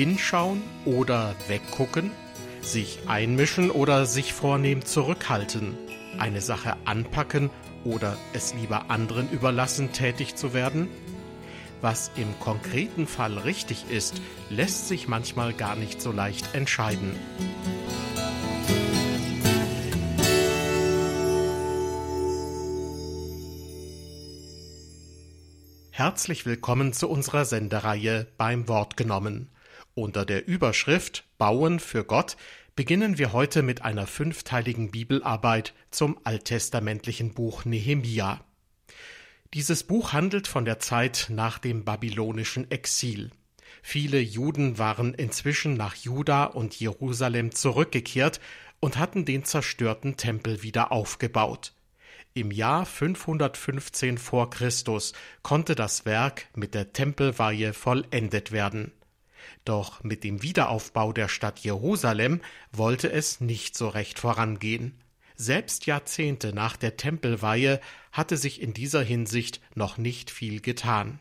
Hinschauen oder weggucken? Sich einmischen oder sich vornehm zurückhalten? Eine Sache anpacken oder es lieber anderen überlassen, tätig zu werden? Was im konkreten Fall richtig ist, lässt sich manchmal gar nicht so leicht entscheiden. Herzlich willkommen zu unserer Sendereihe beim Wort genommen. Unter der Überschrift Bauen für Gott beginnen wir heute mit einer fünfteiligen Bibelarbeit zum alttestamentlichen Buch Nehemia. Dieses Buch handelt von der Zeit nach dem babylonischen Exil. Viele Juden waren inzwischen nach Juda und Jerusalem zurückgekehrt und hatten den zerstörten Tempel wieder aufgebaut. Im Jahr 515 vor Christus konnte das Werk mit der Tempelweihe vollendet werden. Doch mit dem Wiederaufbau der Stadt Jerusalem wollte es nicht so recht vorangehen. Selbst Jahrzehnte nach der Tempelweihe hatte sich in dieser Hinsicht noch nicht viel getan.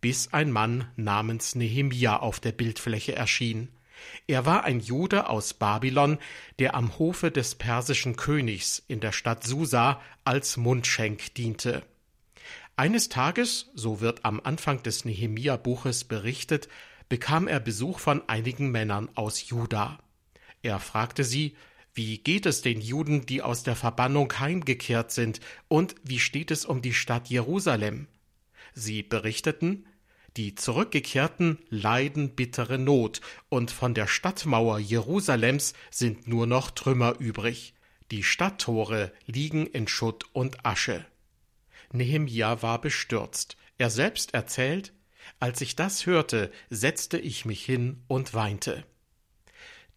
Bis ein Mann namens Nehemia auf der Bildfläche erschien. Er war ein Jude aus Babylon, der am Hofe des persischen Königs in der Stadt Susa als Mundschenk diente. Eines Tages, so wird am Anfang des Nehemia-Buches berichtet, bekam er Besuch von einigen Männern aus Juda. Er fragte sie, wie geht es den Juden, die aus der Verbannung heimgekehrt sind, und wie steht es um die Stadt Jerusalem? Sie berichteten, die Zurückgekehrten leiden bittere Not, und von der Stadtmauer Jerusalems sind nur noch Trümmer übrig. Die Stadttore liegen in Schutt und Asche. Nehemia war bestürzt. Er selbst erzählt, als ich das hörte, setzte ich mich hin und weinte.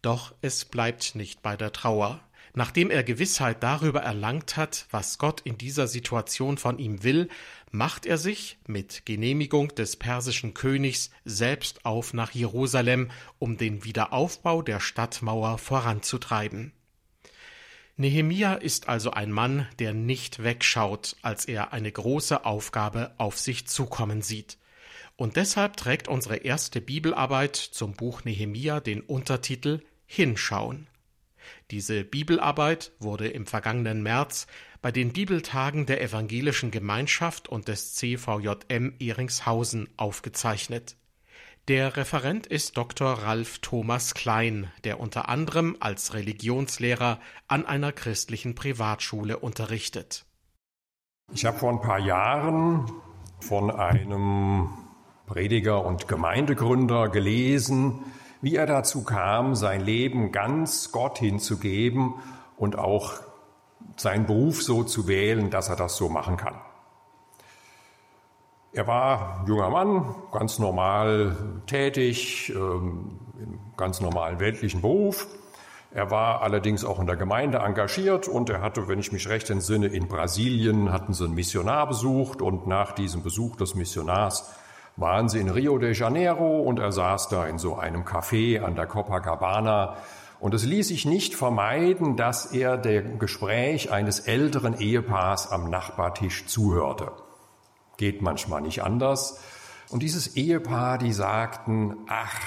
Doch es bleibt nicht bei der Trauer. Nachdem er Gewissheit darüber erlangt hat, was Gott in dieser Situation von ihm will, macht er sich mit Genehmigung des persischen Königs selbst auf nach Jerusalem, um den Wiederaufbau der Stadtmauer voranzutreiben. Nehemia ist also ein Mann, der nicht wegschaut, als er eine große Aufgabe auf sich zukommen sieht. Und deshalb trägt unsere erste Bibelarbeit zum Buch Nehemia den Untertitel Hinschauen. Diese Bibelarbeit wurde im vergangenen März bei den Bibeltagen der Evangelischen Gemeinschaft und des CVJM Ehringshausen aufgezeichnet. Der Referent ist Dr. Ralf Thomas Klein, der unter anderem als Religionslehrer an einer christlichen Privatschule unterrichtet. Ich habe vor ein paar Jahren von einem Prediger und Gemeindegründer gelesen, wie er dazu kam, sein Leben ganz Gott hinzugeben und auch seinen Beruf so zu wählen, dass er das so machen kann. Er war junger Mann, ganz normal tätig, ähm, im ganz normalen weltlichen Beruf. Er war allerdings auch in der Gemeinde engagiert und er hatte, wenn ich mich recht entsinne, in Brasilien hatten sie einen Missionar besucht und nach diesem Besuch des Missionars waren sie in Rio de Janeiro und er saß da in so einem Café an der Copacabana und es ließ sich nicht vermeiden, dass er dem Gespräch eines älteren Ehepaars am Nachbartisch zuhörte. Geht manchmal nicht anders. Und dieses Ehepaar, die sagten, ach,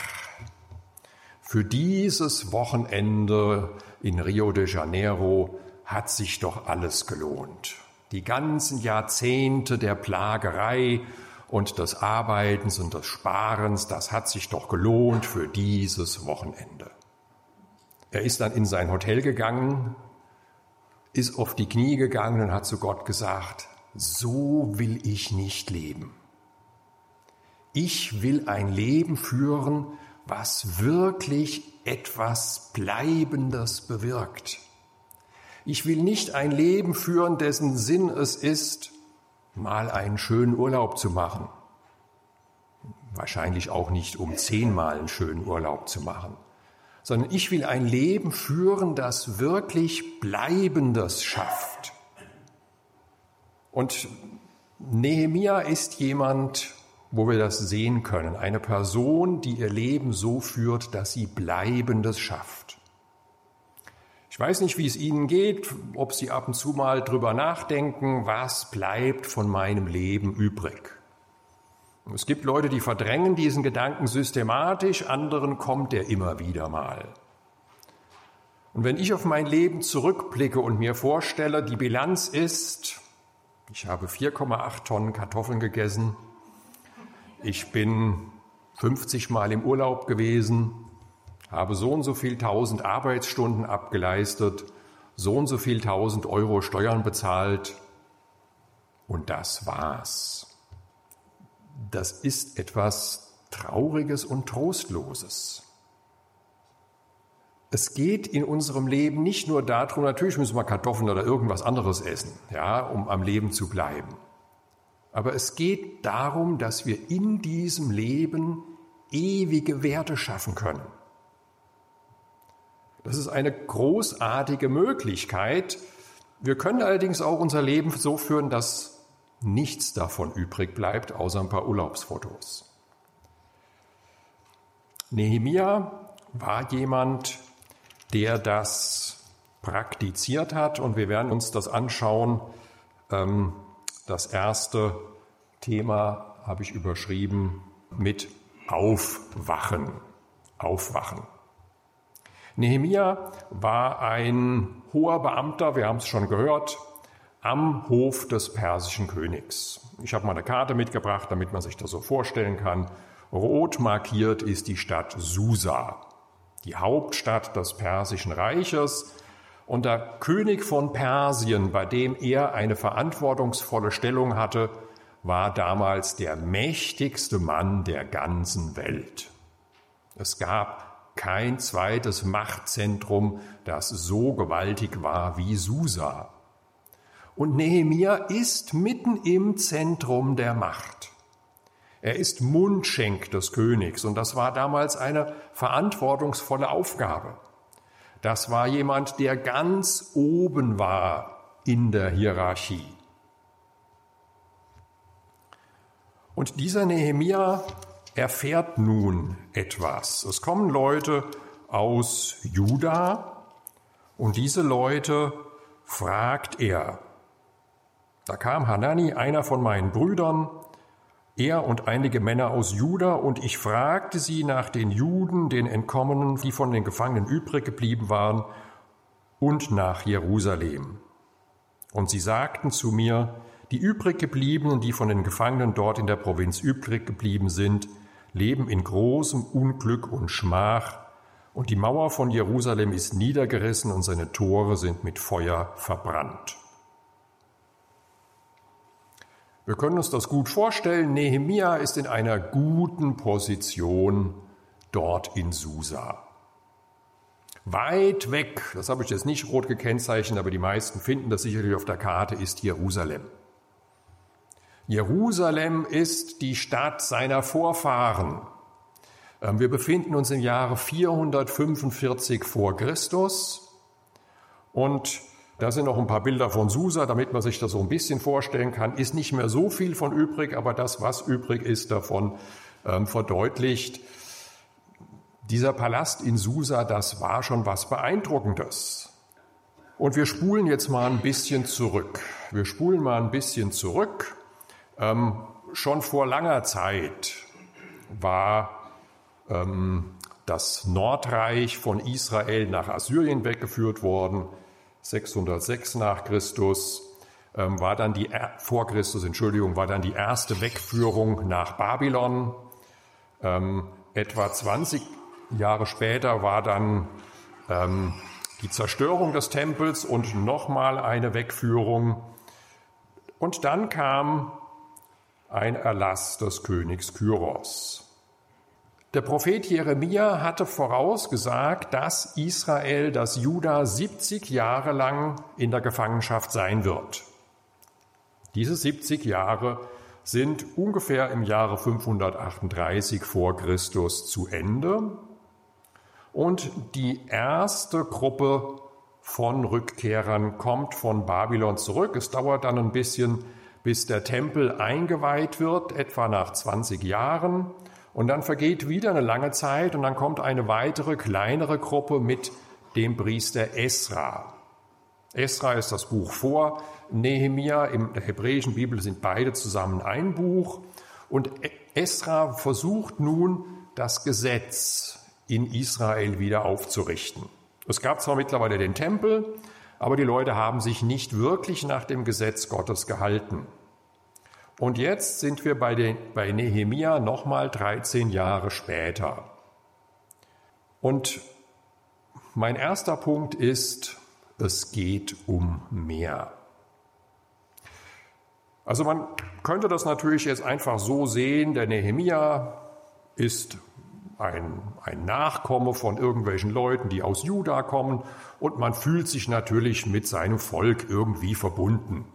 für dieses Wochenende in Rio de Janeiro hat sich doch alles gelohnt. Die ganzen Jahrzehnte der Plagerei und des Arbeitens und des Sparens, das hat sich doch gelohnt für dieses Wochenende. Er ist dann in sein Hotel gegangen, ist auf die Knie gegangen und hat zu Gott gesagt, so will ich nicht leben. Ich will ein Leben führen, was wirklich etwas Bleibendes bewirkt. Ich will nicht ein Leben führen, dessen Sinn es ist, mal einen schönen Urlaub zu machen. Wahrscheinlich auch nicht, um zehnmal einen schönen Urlaub zu machen, sondern ich will ein Leben führen, das wirklich Bleibendes schafft. Und Nehemia ist jemand, wo wir das sehen können, eine Person, die ihr Leben so führt, dass sie Bleibendes schafft. Ich weiß nicht, wie es Ihnen geht, ob Sie ab und zu mal drüber nachdenken, was bleibt von meinem Leben übrig. Es gibt Leute, die verdrängen diesen Gedanken systematisch, anderen kommt er immer wieder mal. Und wenn ich auf mein Leben zurückblicke und mir vorstelle, die Bilanz ist, ich habe 4,8 Tonnen Kartoffeln gegessen, ich bin 50 Mal im Urlaub gewesen, habe so und so viel tausend Arbeitsstunden abgeleistet, so und so viel tausend Euro Steuern bezahlt und das war's. Das ist etwas Trauriges und Trostloses. Es geht in unserem Leben nicht nur darum, natürlich müssen wir Kartoffeln oder irgendwas anderes essen, ja, um am Leben zu bleiben. Aber es geht darum, dass wir in diesem Leben ewige Werte schaffen können. Das ist eine großartige Möglichkeit. Wir können allerdings auch unser Leben so führen, dass nichts davon übrig bleibt, außer ein paar Urlaubsfotos. Nehemia war jemand, der das praktiziert hat und wir werden uns das anschauen. Ähm, das erste Thema habe ich überschrieben mit Aufwachen. Aufwachen. Nehemia war ein hoher Beamter, wir haben es schon gehört, am Hof des persischen Königs. Ich habe mal eine Karte mitgebracht, damit man sich das so vorstellen kann. Rot markiert ist die Stadt Susa, die Hauptstadt des persischen Reiches. Und der König von Persien, bei dem er eine verantwortungsvolle Stellung hatte, war damals der mächtigste Mann der ganzen Welt. Es gab kein zweites Machtzentrum, das so gewaltig war wie Susa. Und Nehemia ist mitten im Zentrum der Macht. Er ist Mundschenk des Königs und das war damals eine verantwortungsvolle Aufgabe. Das war jemand, der ganz oben war in der Hierarchie. Und dieser Nehemia erfährt nun etwas. Es kommen Leute aus Juda und diese Leute fragt er. Da kam Hanani, einer von meinen Brüdern, er und einige Männer aus Juda, und ich fragte sie nach den Juden, den Entkommenen, die von den Gefangenen übrig geblieben waren, und nach Jerusalem. Und sie sagten zu mir, die übrig gebliebenen, die von den Gefangenen dort in der Provinz übrig geblieben sind, leben in großem Unglück und Schmach, und die Mauer von Jerusalem ist niedergerissen und seine Tore sind mit Feuer verbrannt. Wir können uns das gut vorstellen. Nehemia ist in einer guten Position dort in Susa. Weit weg, das habe ich jetzt nicht rot gekennzeichnet, aber die meisten finden das sicherlich auf der Karte, ist Jerusalem. Jerusalem ist die Stadt seiner Vorfahren. Ähm, wir befinden uns im Jahre 445 vor Christus und da sind noch ein paar Bilder von Susa, damit man sich das so ein bisschen vorstellen kann. Ist nicht mehr so viel von übrig, aber das, was übrig ist, davon ähm, verdeutlicht. Dieser Palast in Susa, das war schon was Beeindruckendes. Und wir spulen jetzt mal ein bisschen zurück. Wir spulen mal ein bisschen zurück. Ähm, schon vor langer Zeit war ähm, das Nordreich von Israel nach Assyrien weggeführt worden. 606 nach Christus ähm, war dann die, vor Christus, Entschuldigung, war dann die erste Wegführung nach Babylon. Ähm, etwa 20 Jahre später war dann ähm, die Zerstörung des Tempels und nochmal eine Wegführung. Und dann kam ein Erlass des Königs Kyros. Der Prophet Jeremia hatte vorausgesagt, dass Israel, dass Juda 70 Jahre lang in der Gefangenschaft sein wird. Diese 70 Jahre sind ungefähr im Jahre 538 vor Christus zu Ende. Und die erste Gruppe von Rückkehrern kommt von Babylon zurück. Es dauert dann ein bisschen, bis der Tempel eingeweiht wird, etwa nach 20 Jahren. Und dann vergeht wieder eine lange Zeit und dann kommt eine weitere kleinere Gruppe mit dem Priester Esra. Esra ist das Buch vor Nehemia. In der hebräischen Bibel sind beide zusammen ein Buch. Und Esra versucht nun, das Gesetz in Israel wieder aufzurichten. Es gab zwar mittlerweile den Tempel, aber die Leute haben sich nicht wirklich nach dem Gesetz Gottes gehalten. Und jetzt sind wir bei, den, bei Nehemia nochmal 13 Jahre später. Und mein erster Punkt ist, es geht um mehr. Also man könnte das natürlich jetzt einfach so sehen, der Nehemia ist ein, ein Nachkomme von irgendwelchen Leuten, die aus Juda kommen und man fühlt sich natürlich mit seinem Volk irgendwie verbunden.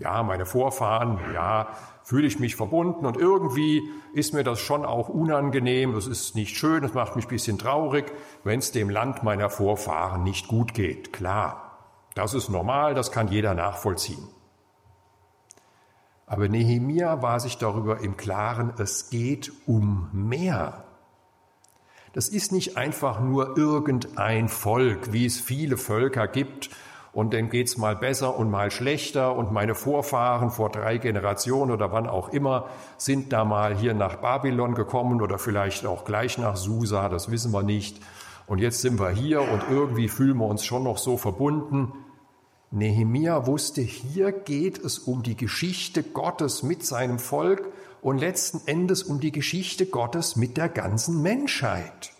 Ja, meine Vorfahren, ja, fühle ich mich verbunden und irgendwie ist mir das schon auch unangenehm, es ist nicht schön, es macht mich ein bisschen traurig, wenn es dem Land meiner Vorfahren nicht gut geht. Klar, das ist normal, das kann jeder nachvollziehen. Aber Nehemia war sich darüber im Klaren, es geht um mehr. Das ist nicht einfach nur irgendein Volk, wie es viele Völker gibt, und dann geht's mal besser und mal schlechter, und meine Vorfahren vor drei Generationen oder wann auch immer sind da mal hier nach Babylon gekommen oder vielleicht auch gleich nach Susa, das wissen wir nicht. Und jetzt sind wir hier und irgendwie fühlen wir uns schon noch so verbunden. Nehemia wusste, hier geht es um die Geschichte Gottes mit seinem Volk und letzten Endes um die Geschichte Gottes mit der ganzen Menschheit.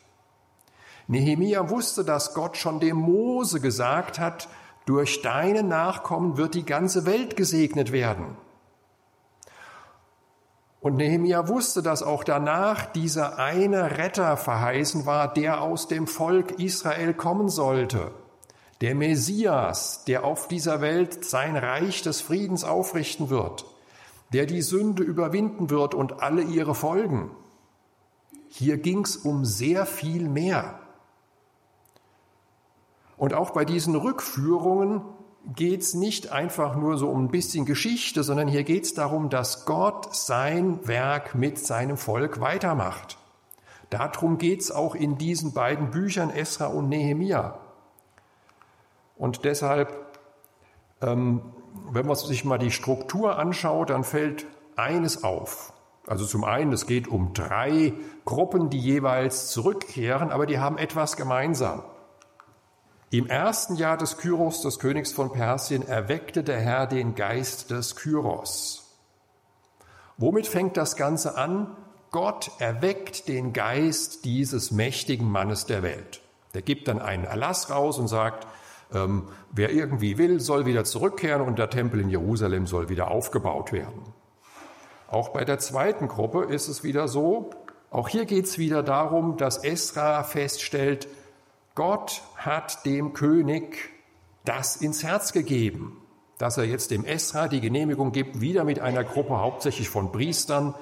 Nehemia wusste, dass Gott schon dem Mose gesagt hat, durch deine Nachkommen wird die ganze Welt gesegnet werden. Und Nehemia wusste, dass auch danach dieser eine Retter verheißen war, der aus dem Volk Israel kommen sollte der Messias, der auf dieser Welt sein Reich des Friedens aufrichten wird, der die Sünde überwinden wird und alle ihre Folgen. Hier ging es um sehr viel mehr. Und auch bei diesen Rückführungen geht es nicht einfach nur so um ein bisschen Geschichte, sondern hier geht es darum, dass Gott sein Werk mit seinem Volk weitermacht. Darum geht es auch in diesen beiden Büchern Esra und Nehemia. Und deshalb, ähm, wenn man sich mal die Struktur anschaut, dann fällt eines auf. Also zum einen, es geht um drei Gruppen, die jeweils zurückkehren, aber die haben etwas gemeinsam. Im ersten Jahr des Kyros, des Königs von Persien, erweckte der Herr den Geist des Kyros. Womit fängt das Ganze an? Gott erweckt den Geist dieses mächtigen Mannes der Welt. Der gibt dann einen Erlass raus und sagt, ähm, wer irgendwie will, soll wieder zurückkehren und der Tempel in Jerusalem soll wieder aufgebaut werden. Auch bei der zweiten Gruppe ist es wieder so, auch hier geht es wieder darum, dass Esra feststellt, Gott hat dem König das ins Herz gegeben, dass er jetzt dem Esra die Genehmigung gibt, wieder mit einer Gruppe hauptsächlich von Priestern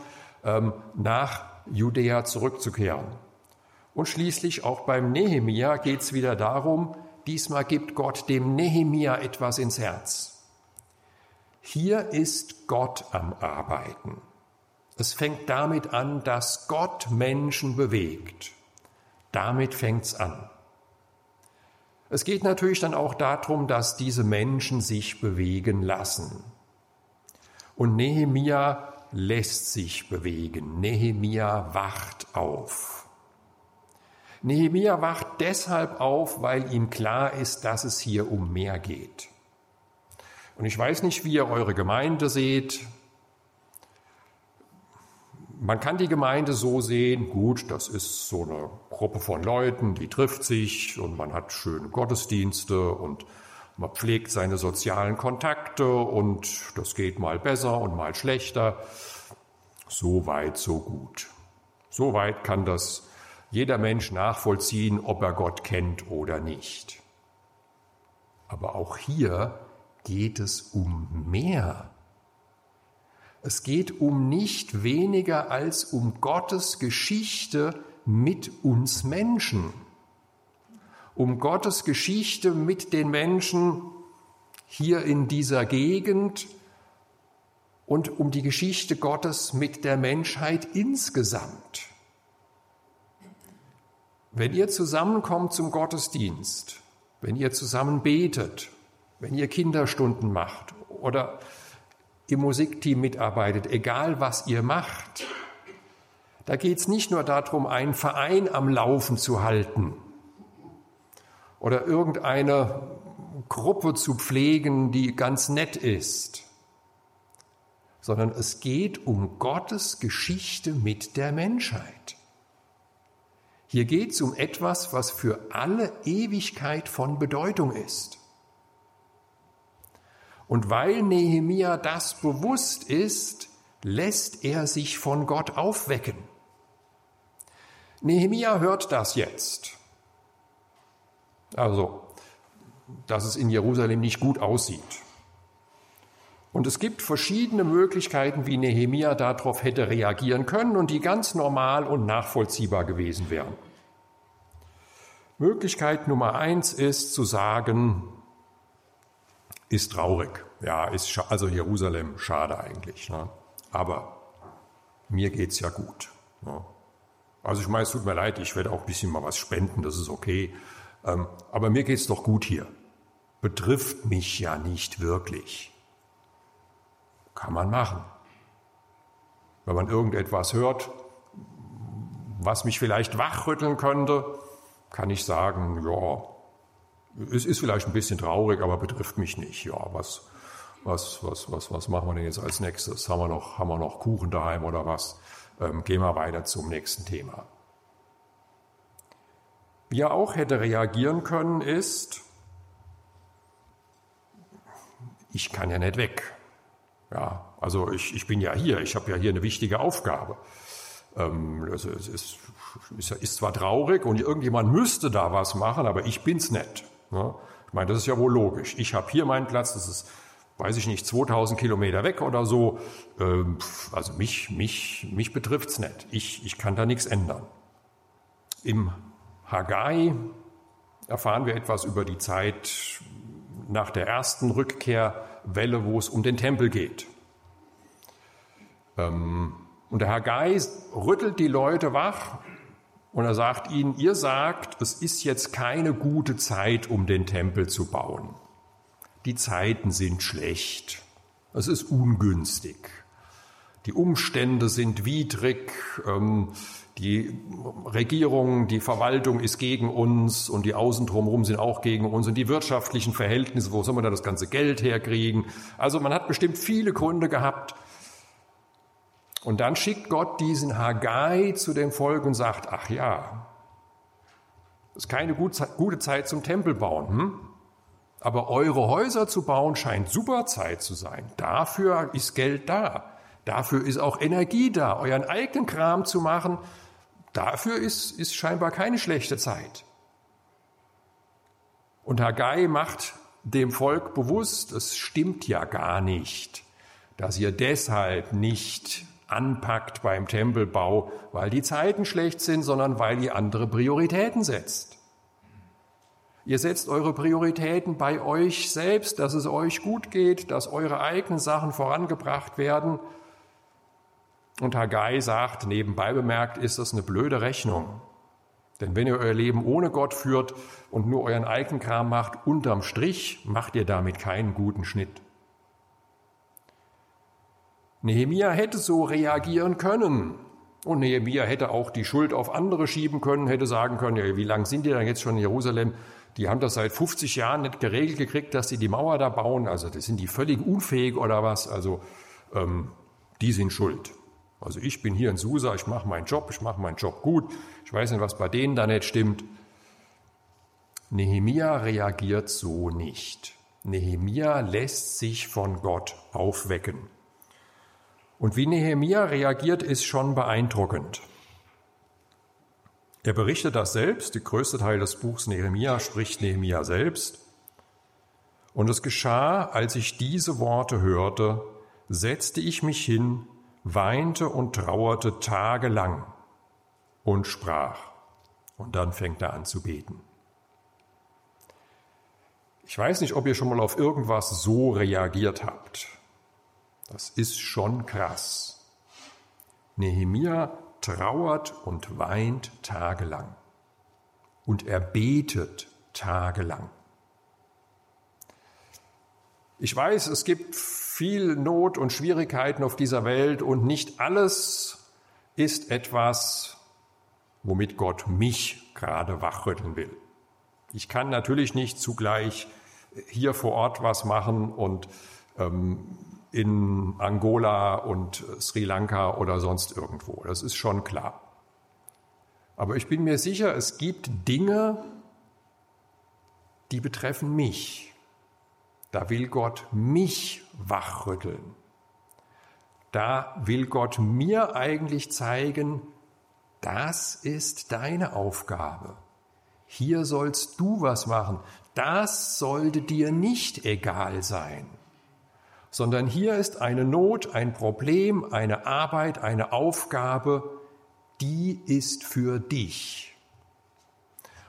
ähm, nach Judäa zurückzukehren. Und schließlich auch beim Nehemia geht es wieder darum, Diesmal gibt Gott dem Nehemia etwas ins Herz. Hier ist Gott am Arbeiten. Es fängt damit an, dass Gott Menschen bewegt. Damit fängt's an. Es geht natürlich dann auch darum, dass diese Menschen sich bewegen lassen. Und Nehemia lässt sich bewegen. Nehemia wacht auf. Nehemia wacht deshalb auf, weil ihm klar ist, dass es hier um mehr geht. Und ich weiß nicht, wie ihr eure Gemeinde seht. Man kann die Gemeinde so sehen, gut, das ist so eine Gruppe von Leuten, die trifft sich und man hat schöne Gottesdienste und man pflegt seine sozialen Kontakte und das geht mal besser und mal schlechter. So weit, so gut. So weit kann das jeder Mensch nachvollziehen, ob er Gott kennt oder nicht. Aber auch hier geht es um mehr. Es geht um nicht weniger als um Gottes Geschichte mit uns Menschen. Um Gottes Geschichte mit den Menschen hier in dieser Gegend und um die Geschichte Gottes mit der Menschheit insgesamt. Wenn ihr zusammenkommt zum Gottesdienst, wenn ihr zusammen betet, wenn ihr Kinderstunden macht oder im Musikteam mitarbeitet, egal was ihr macht, da geht es nicht nur darum, einen Verein am Laufen zu halten oder irgendeine Gruppe zu pflegen, die ganz nett ist, sondern es geht um Gottes Geschichte mit der Menschheit. Hier geht es um etwas, was für alle Ewigkeit von Bedeutung ist. Und weil Nehemia das bewusst ist, lässt er sich von Gott aufwecken. Nehemia hört das jetzt. Also, dass es in Jerusalem nicht gut aussieht. Und es gibt verschiedene Möglichkeiten, wie Nehemia darauf hätte reagieren können und die ganz normal und nachvollziehbar gewesen wären. Möglichkeit Nummer eins ist zu sagen, ist traurig. Ja, ist also Jerusalem schade eigentlich. Ne? Aber mir geht's ja gut. Ne? Also ich meine, es tut mir leid, ich werde auch ein bisschen mal was spenden, das ist okay. Ähm, aber mir geht's doch gut hier. Betrifft mich ja nicht wirklich. Kann man machen. Wenn man irgendetwas hört, was mich vielleicht wachrütteln könnte, kann ich sagen, ja, es ist vielleicht ein bisschen traurig, aber betrifft mich nicht. Ja, was, was, was, was, was machen wir denn jetzt als nächstes? Haben wir noch, haben wir noch Kuchen daheim oder was? Ähm, gehen wir weiter zum nächsten Thema. Wie er auch hätte reagieren können, ist, ich kann ja nicht weg. Ja, also ich, ich bin ja hier, ich habe ja hier eine wichtige Aufgabe. Ähm, also es ist, ist, zwar traurig und irgendjemand müsste da was machen, aber ich bin's nicht. Ne? Ich meine, das ist ja wohl logisch. Ich habe hier meinen Platz, das ist, weiß ich nicht, 2000 Kilometer weg oder so. Ähm, also mich, mich, mich betrifft's nicht. Ich, ich kann da nichts ändern. Im Haggai erfahren wir etwas über die Zeit nach der ersten Rückkehrwelle, wo es um den Tempel geht. Ähm, und der Haggai rüttelt die Leute wach und er sagt ihnen, ihr sagt, es ist jetzt keine gute Zeit, um den Tempel zu bauen. Die Zeiten sind schlecht. Es ist ungünstig. Die Umstände sind widrig. Ähm, die Regierung, die Verwaltung ist gegen uns und die Außen drumherum sind auch gegen uns und die wirtschaftlichen Verhältnisse, wo soll man da das ganze Geld herkriegen? Also man hat bestimmt viele Gründe gehabt, und dann schickt Gott diesen Haggai zu dem Volk und sagt, ach ja, ist keine gute Zeit zum Tempel bauen, hm? aber eure Häuser zu bauen scheint super Zeit zu sein. Dafür ist Geld da. Dafür ist auch Energie da. Euren eigenen Kram zu machen, dafür ist, ist scheinbar keine schlechte Zeit. Und Haggai macht dem Volk bewusst, es stimmt ja gar nicht, dass ihr deshalb nicht anpackt beim Tempelbau, weil die Zeiten schlecht sind, sondern weil ihr andere Prioritäten setzt. Ihr setzt eure Prioritäten bei euch selbst, dass es euch gut geht, dass eure eigenen Sachen vorangebracht werden. Und Haggai sagt, nebenbei bemerkt, ist das eine blöde Rechnung. Denn wenn ihr euer Leben ohne Gott führt und nur euren eigenen Kram macht, unterm Strich macht ihr damit keinen guten Schnitt. Nehemia hätte so reagieren können. Und Nehemia hätte auch die Schuld auf andere schieben können, hätte sagen können, ja, wie lange sind die dann jetzt schon in Jerusalem? Die haben das seit 50 Jahren nicht geregelt gekriegt, dass sie die Mauer da bauen. Also das sind die völlig unfähig oder was. Also ähm, die sind schuld. Also ich bin hier in Susa, ich mache meinen Job, ich mache meinen Job gut. Ich weiß nicht, was bei denen da nicht stimmt. Nehemia reagiert so nicht. Nehemia lässt sich von Gott aufwecken. Und wie Nehemia reagiert, ist schon beeindruckend. Er berichtet das selbst, der größte Teil des Buchs Nehemia spricht Nehemia selbst. Und es geschah, als ich diese Worte hörte, setzte ich mich hin, weinte und trauerte tagelang und sprach. Und dann fängt er an zu beten. Ich weiß nicht, ob ihr schon mal auf irgendwas so reagiert habt. Das ist schon krass. Nehemia trauert und weint tagelang. Und er betet tagelang. Ich weiß, es gibt viel Not und Schwierigkeiten auf dieser Welt und nicht alles ist etwas, womit Gott mich gerade wachrütteln will. Ich kann natürlich nicht zugleich hier vor Ort was machen und ähm, in Angola und Sri Lanka oder sonst irgendwo. Das ist schon klar. Aber ich bin mir sicher, es gibt Dinge, die betreffen mich. Da will Gott mich wachrütteln. Da will Gott mir eigentlich zeigen, das ist deine Aufgabe. Hier sollst du was machen. Das sollte dir nicht egal sein, sondern hier ist eine Not, ein Problem, eine Arbeit, eine Aufgabe, die ist für dich.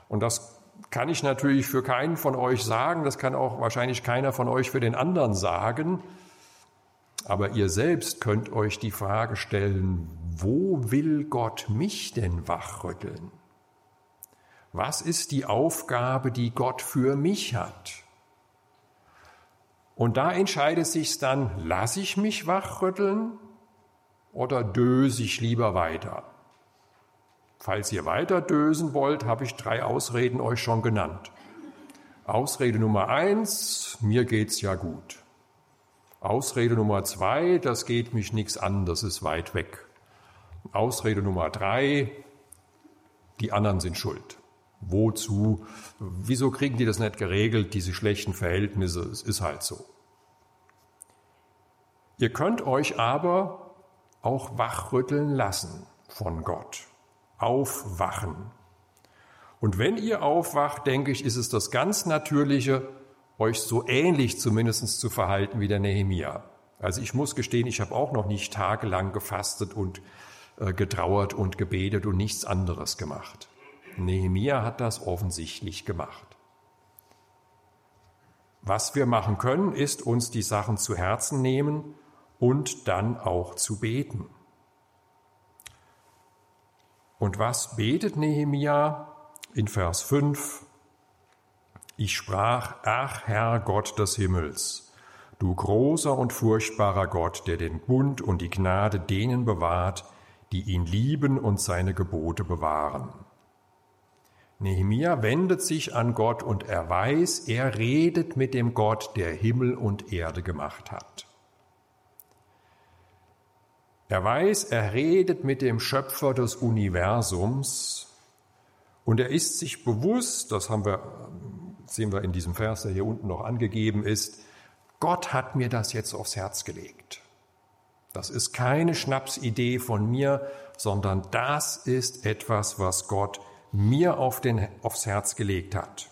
Und das kann ich natürlich für keinen von euch sagen, das kann auch wahrscheinlich keiner von euch für den anderen sagen, aber ihr selbst könnt euch die Frage stellen, wo will Gott mich denn wachrütteln? Was ist die Aufgabe, die Gott für mich hat? Und da entscheidet sich dann, lasse ich mich wachrütteln oder döse ich lieber weiter? Falls ihr weiter dösen wollt, habe ich drei Ausreden euch schon genannt. Ausrede Nummer eins, mir geht's ja gut. Ausrede Nummer zwei, das geht mich nichts an, das ist weit weg. Ausrede Nummer drei, die anderen sind schuld. Wozu? Wieso kriegen die das nicht geregelt, diese schlechten Verhältnisse? Es ist halt so. Ihr könnt euch aber auch wachrütteln lassen von Gott. Aufwachen. Und wenn ihr aufwacht, denke ich, ist es das ganz Natürliche, euch so ähnlich zumindest zu verhalten wie der Nehemia. Also ich muss gestehen, ich habe auch noch nicht tagelang gefastet und äh, getrauert und gebetet und nichts anderes gemacht. Nehemia hat das offensichtlich gemacht. Was wir machen können, ist uns die Sachen zu Herzen nehmen und dann auch zu beten. Und was betet Nehemia in Vers 5? Ich sprach, ach Herr Gott des Himmels, du großer und furchtbarer Gott, der den Bund und die Gnade denen bewahrt, die ihn lieben und seine Gebote bewahren. Nehemia wendet sich an Gott und er weiß, er redet mit dem Gott, der Himmel und Erde gemacht hat. Er weiß, er redet mit dem Schöpfer des Universums und er ist sich bewusst, das haben wir sehen wir in diesem Vers, der hier unten noch angegeben ist, Gott hat mir das jetzt aufs Herz gelegt. Das ist keine Schnapsidee von mir, sondern das ist etwas, was Gott mir auf den, aufs Herz gelegt hat.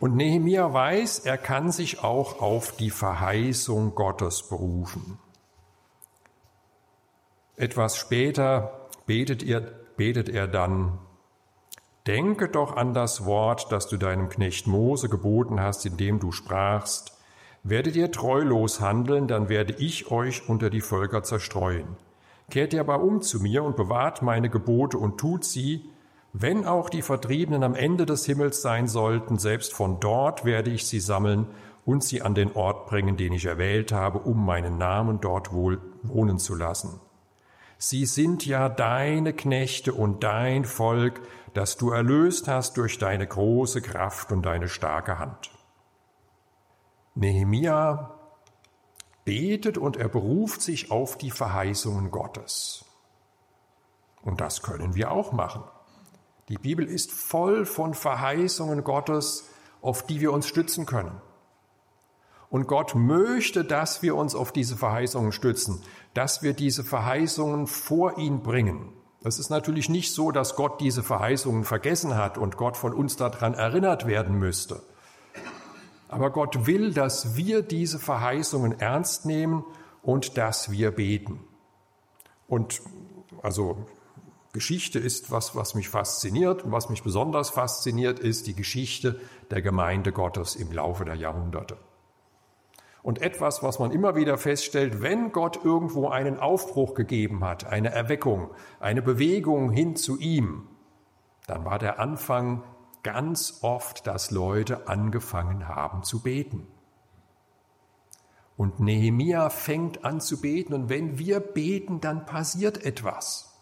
Und Nehemia weiß, er kann sich auch auf die Verheißung Gottes berufen. Etwas später betet er, betet er dann, Denke doch an das Wort, das du deinem Knecht Mose geboten hast, indem du sprachst, werdet ihr treulos handeln, dann werde ich euch unter die Völker zerstreuen. Kehrt ihr aber um zu mir und bewahrt meine Gebote und tut sie, wenn auch die Vertriebenen am Ende des Himmels sein sollten, selbst von dort werde ich sie sammeln und sie an den Ort bringen, den ich erwählt habe, um meinen Namen dort wohl wohnen zu lassen. Sie sind ja deine Knechte und dein Volk, das du erlöst hast durch deine große Kraft und deine starke Hand. Nehemia betet und er beruft sich auf die Verheißungen Gottes. Und das können wir auch machen. Die Bibel ist voll von Verheißungen Gottes, auf die wir uns stützen können. Und Gott möchte, dass wir uns auf diese Verheißungen stützen, dass wir diese Verheißungen vor ihn bringen. Es ist natürlich nicht so, dass Gott diese Verheißungen vergessen hat und Gott von uns daran erinnert werden müsste. Aber Gott will, dass wir diese Verheißungen ernst nehmen und dass wir beten. Und also Geschichte ist was, was mich fasziniert und was mich besonders fasziniert, ist die Geschichte der Gemeinde Gottes im Laufe der Jahrhunderte. Und etwas, was man immer wieder feststellt, wenn Gott irgendwo einen Aufbruch gegeben hat, eine Erweckung, eine Bewegung hin zu ihm, dann war der Anfang ganz oft, dass Leute angefangen haben zu beten. Und Nehemia fängt an zu beten und wenn wir beten, dann passiert etwas.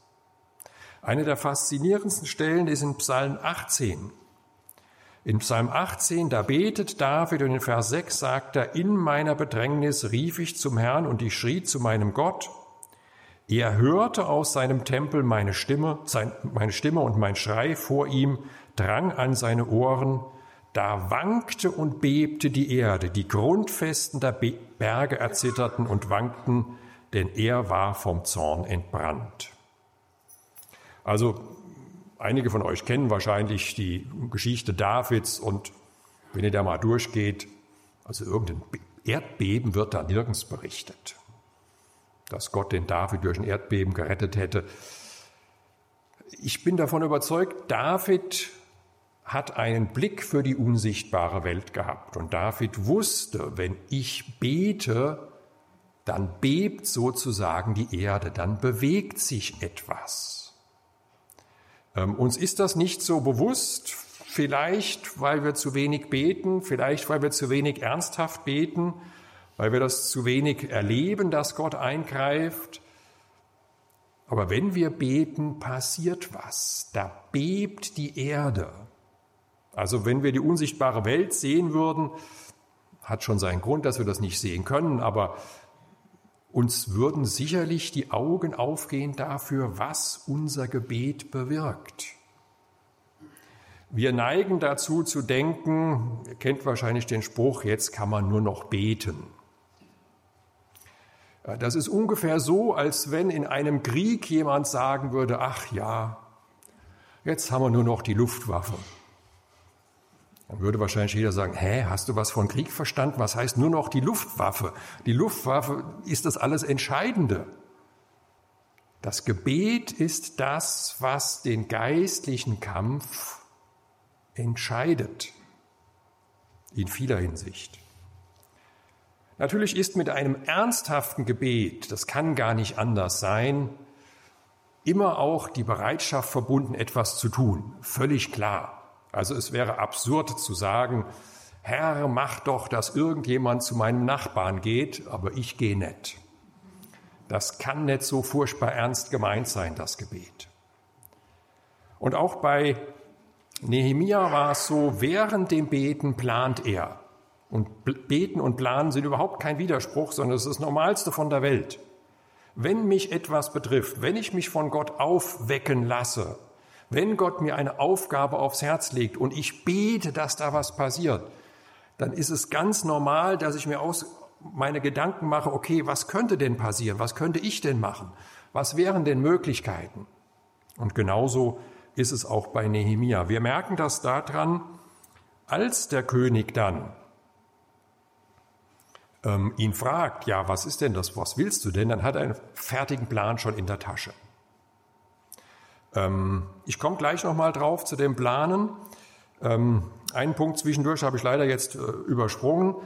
Eine der faszinierendsten Stellen ist in Psalm 18. In Psalm 18, da betet David und in Vers 6 sagt er, in meiner Bedrängnis rief ich zum Herrn und ich schrie zu meinem Gott. Er hörte aus seinem Tempel meine Stimme, sein, meine Stimme und mein Schrei vor ihm drang an seine Ohren. Da wankte und bebte die Erde, die Grundfesten der Berge erzitterten und wankten, denn er war vom Zorn entbrannt. Also einige von euch kennen wahrscheinlich die Geschichte Davids und wenn ihr da mal durchgeht, also irgendein Erdbeben wird da nirgends berichtet dass Gott den David durch ein Erdbeben gerettet hätte. Ich bin davon überzeugt, David hat einen Blick für die unsichtbare Welt gehabt. Und David wusste, wenn ich bete, dann bebt sozusagen die Erde, dann bewegt sich etwas. Ähm, uns ist das nicht so bewusst, vielleicht weil wir zu wenig beten, vielleicht weil wir zu wenig ernsthaft beten, weil wir das zu wenig erleben, dass Gott eingreift. Aber wenn wir beten, passiert was. Da bebt die Erde. Also wenn wir die unsichtbare Welt sehen würden, hat schon seinen Grund, dass wir das nicht sehen können, aber uns würden sicherlich die Augen aufgehen dafür, was unser Gebet bewirkt. Wir neigen dazu zu denken, ihr kennt wahrscheinlich den Spruch, jetzt kann man nur noch beten. Das ist ungefähr so, als wenn in einem Krieg jemand sagen würde, ach ja, jetzt haben wir nur noch die Luftwaffe. Dann würde wahrscheinlich jeder sagen, hä, hast du was von Krieg verstanden? Was heißt nur noch die Luftwaffe? Die Luftwaffe ist das alles Entscheidende. Das Gebet ist das, was den geistlichen Kampf entscheidet. In vieler Hinsicht. Natürlich ist mit einem ernsthaften Gebet, das kann gar nicht anders sein, immer auch die Bereitschaft verbunden, etwas zu tun. Völlig klar. Also es wäre absurd zu sagen, Herr, mach doch, dass irgendjemand zu meinem Nachbarn geht, aber ich gehe nicht. Das kann nicht so furchtbar ernst gemeint sein, das Gebet. Und auch bei Nehemia war es so, während dem Beten plant er. Und beten und planen sind überhaupt kein Widerspruch, sondern es ist das Normalste von der Welt. Wenn mich etwas betrifft, wenn ich mich von Gott aufwecken lasse, wenn Gott mir eine Aufgabe aufs Herz legt und ich bete, dass da was passiert, dann ist es ganz normal, dass ich mir aus meine Gedanken mache, okay, was könnte denn passieren? Was könnte ich denn machen? Was wären denn Möglichkeiten? Und genauso ist es auch bei Nehemia. Wir merken das daran, als der König dann ähm, ihn fragt, ja, was ist denn das, was willst du denn, dann hat er einen fertigen Plan schon in der Tasche. Ähm, ich komme gleich nochmal drauf zu dem Planen. Ähm, einen Punkt zwischendurch habe ich leider jetzt äh, übersprungen.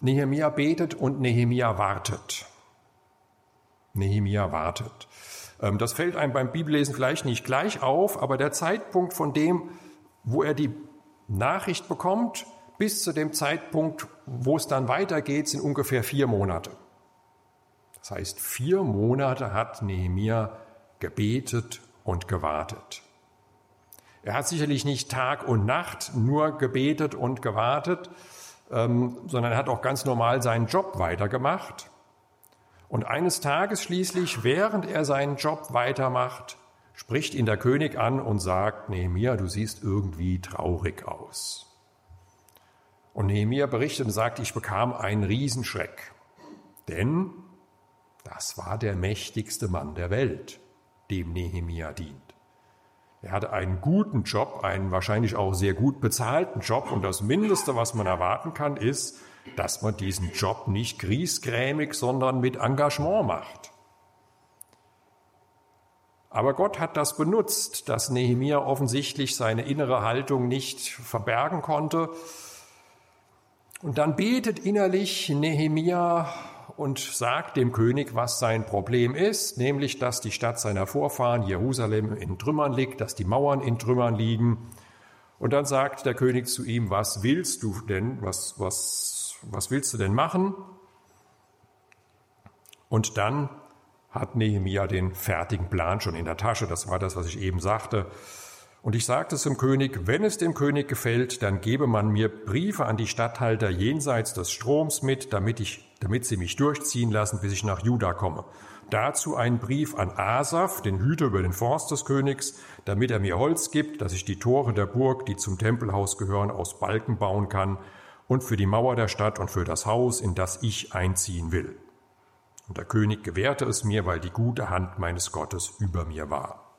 Nehemia betet und Nehemia wartet. Nehemia wartet. Ähm, das fällt einem beim Bibellesen vielleicht nicht gleich auf, aber der Zeitpunkt von dem, wo er die Nachricht bekommt, bis zu dem Zeitpunkt, wo es dann weitergeht, sind ungefähr vier Monate. Das heißt, vier Monate hat Nehemia gebetet und gewartet. Er hat sicherlich nicht Tag und Nacht nur gebetet und gewartet, ähm, sondern er hat auch ganz normal seinen Job weitergemacht. Und eines Tages schließlich, während er seinen Job weitermacht, spricht ihn der König an und sagt, Nehemia, du siehst irgendwie traurig aus. Und Nehemiah berichtet und sagt, ich bekam einen Riesenschreck. Denn das war der mächtigste Mann der Welt, dem Nehemia dient. Er hatte einen guten Job, einen wahrscheinlich auch sehr gut bezahlten Job und das Mindeste, was man erwarten kann, ist, dass man diesen Job nicht griesgrämig, sondern mit Engagement macht. Aber Gott hat das benutzt, dass Nehemia offensichtlich seine innere Haltung nicht verbergen konnte und dann betet innerlich Nehemia und sagt dem König, was sein Problem ist, nämlich, dass die Stadt seiner Vorfahren, Jerusalem, in Trümmern liegt, dass die Mauern in Trümmern liegen. Und dann sagt der König zu ihm, was willst du denn, was, was, was willst du denn machen? Und dann hat Nehemia den fertigen Plan schon in der Tasche. Das war das, was ich eben sagte. Und ich sagte zum König, wenn es dem König gefällt, dann gebe man mir Briefe an die Statthalter jenseits des Stroms mit, damit, ich, damit sie mich durchziehen lassen, bis ich nach Juda komme. Dazu einen Brief an Asaf, den Hüter über den Forst des Königs, damit er mir Holz gibt, dass ich die Tore der Burg, die zum Tempelhaus gehören, aus Balken bauen kann und für die Mauer der Stadt und für das Haus, in das ich einziehen will. Und der König gewährte es mir, weil die gute Hand meines Gottes über mir war.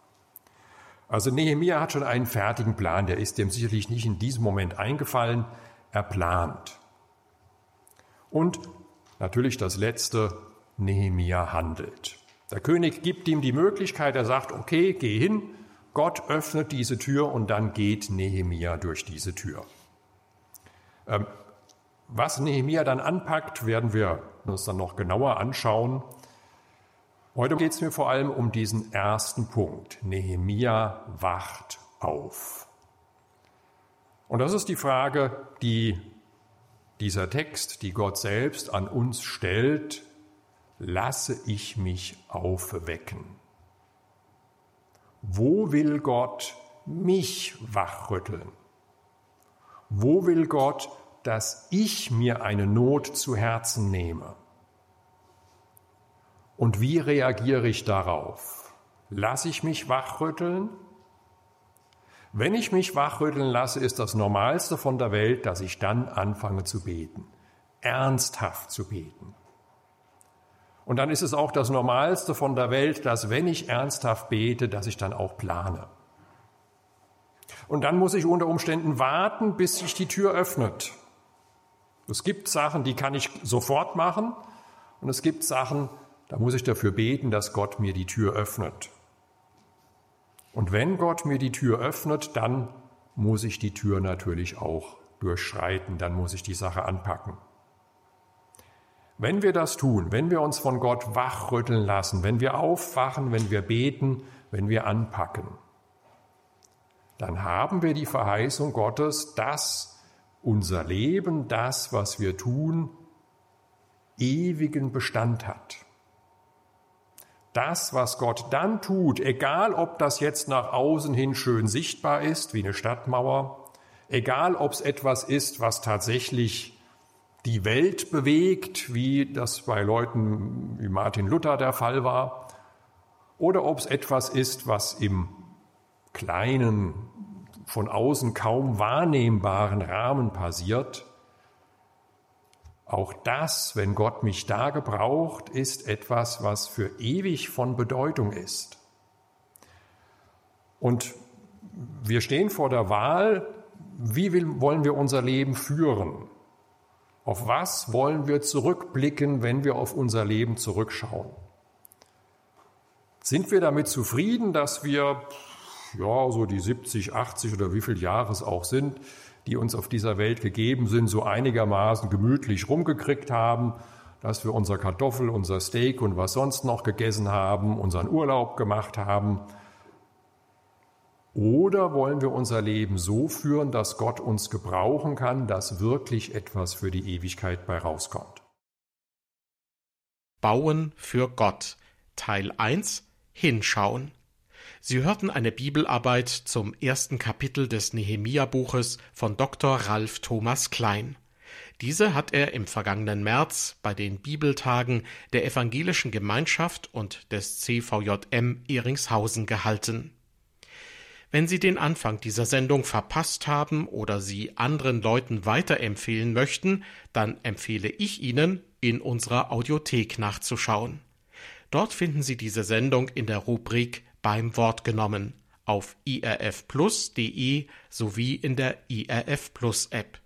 Also Nehemia hat schon einen fertigen Plan, der ist dem sicherlich nicht in diesem Moment eingefallen, er plant. Und natürlich das Letzte, Nehemia handelt. Der König gibt ihm die Möglichkeit, er sagt, okay, geh hin, Gott öffnet diese Tür und dann geht Nehemia durch diese Tür. Ähm, was Nehemia dann anpackt, werden wir uns dann noch genauer anschauen. Heute geht es mir vor allem um diesen ersten Punkt. Nehemia wacht auf. Und das ist die Frage, die dieser Text, die Gott selbst an uns stellt, lasse ich mich aufwecken? Wo will Gott mich wachrütteln? Wo will Gott, dass ich mir eine Not zu Herzen nehme? Und wie reagiere ich darauf? Lasse ich mich wachrütteln? Wenn ich mich wachrütteln lasse, ist das Normalste von der Welt, dass ich dann anfange zu beten, ernsthaft zu beten. Und dann ist es auch das Normalste von der Welt, dass wenn ich ernsthaft bete, dass ich dann auch plane. Und dann muss ich unter Umständen warten, bis sich die Tür öffnet. Es gibt Sachen, die kann ich sofort machen. Und es gibt Sachen, da muss ich dafür beten, dass Gott mir die Tür öffnet. Und wenn Gott mir die Tür öffnet, dann muss ich die Tür natürlich auch durchschreiten, dann muss ich die Sache anpacken. Wenn wir das tun, wenn wir uns von Gott wachrütteln lassen, wenn wir aufwachen, wenn wir beten, wenn wir anpacken, dann haben wir die Verheißung Gottes, dass unser Leben, das, was wir tun, ewigen Bestand hat das, was Gott dann tut, egal ob das jetzt nach außen hin schön sichtbar ist, wie eine Stadtmauer, egal ob es etwas ist, was tatsächlich die Welt bewegt, wie das bei Leuten wie Martin Luther der Fall war, oder ob es etwas ist, was im kleinen, von außen kaum wahrnehmbaren Rahmen passiert, auch das, wenn Gott mich da gebraucht, ist etwas, was für ewig von Bedeutung ist. Und wir stehen vor der Wahl, wie wollen wir unser Leben führen? Auf was wollen wir zurückblicken, wenn wir auf unser Leben zurückschauen? Sind wir damit zufrieden, dass wir, ja, so die 70, 80 oder wie viele Jahre es auch sind, die uns auf dieser Welt gegeben sind, so einigermaßen gemütlich rumgekriegt haben, dass wir unser Kartoffel, unser Steak und was sonst noch gegessen haben, unseren Urlaub gemacht haben. Oder wollen wir unser Leben so führen, dass Gott uns gebrauchen kann, dass wirklich etwas für die Ewigkeit bei rauskommt? Bauen für Gott Teil 1 Hinschauen Sie hörten eine Bibelarbeit zum ersten Kapitel des Nehemia-Buches von Dr. Ralf Thomas Klein. Diese hat er im vergangenen März bei den Bibeltagen der Evangelischen Gemeinschaft und des CVJM Ehringshausen gehalten. Wenn Sie den Anfang dieser Sendung verpasst haben oder sie anderen Leuten weiterempfehlen möchten, dann empfehle ich Ihnen, in unserer Audiothek nachzuschauen. Dort finden Sie diese Sendung in der Rubrik beim Wort genommen auf irfplus.de sowie in der IRF Plus App.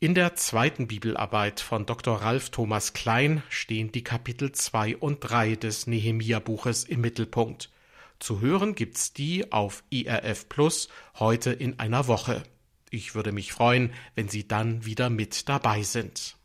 In der zweiten Bibelarbeit von Dr. Ralf Thomas Klein stehen die Kapitel 2 und 3 des Nehemia-Buches im Mittelpunkt. Zu hören gibt's die auf IRF Plus heute in einer Woche. Ich würde mich freuen, wenn Sie dann wieder mit dabei sind.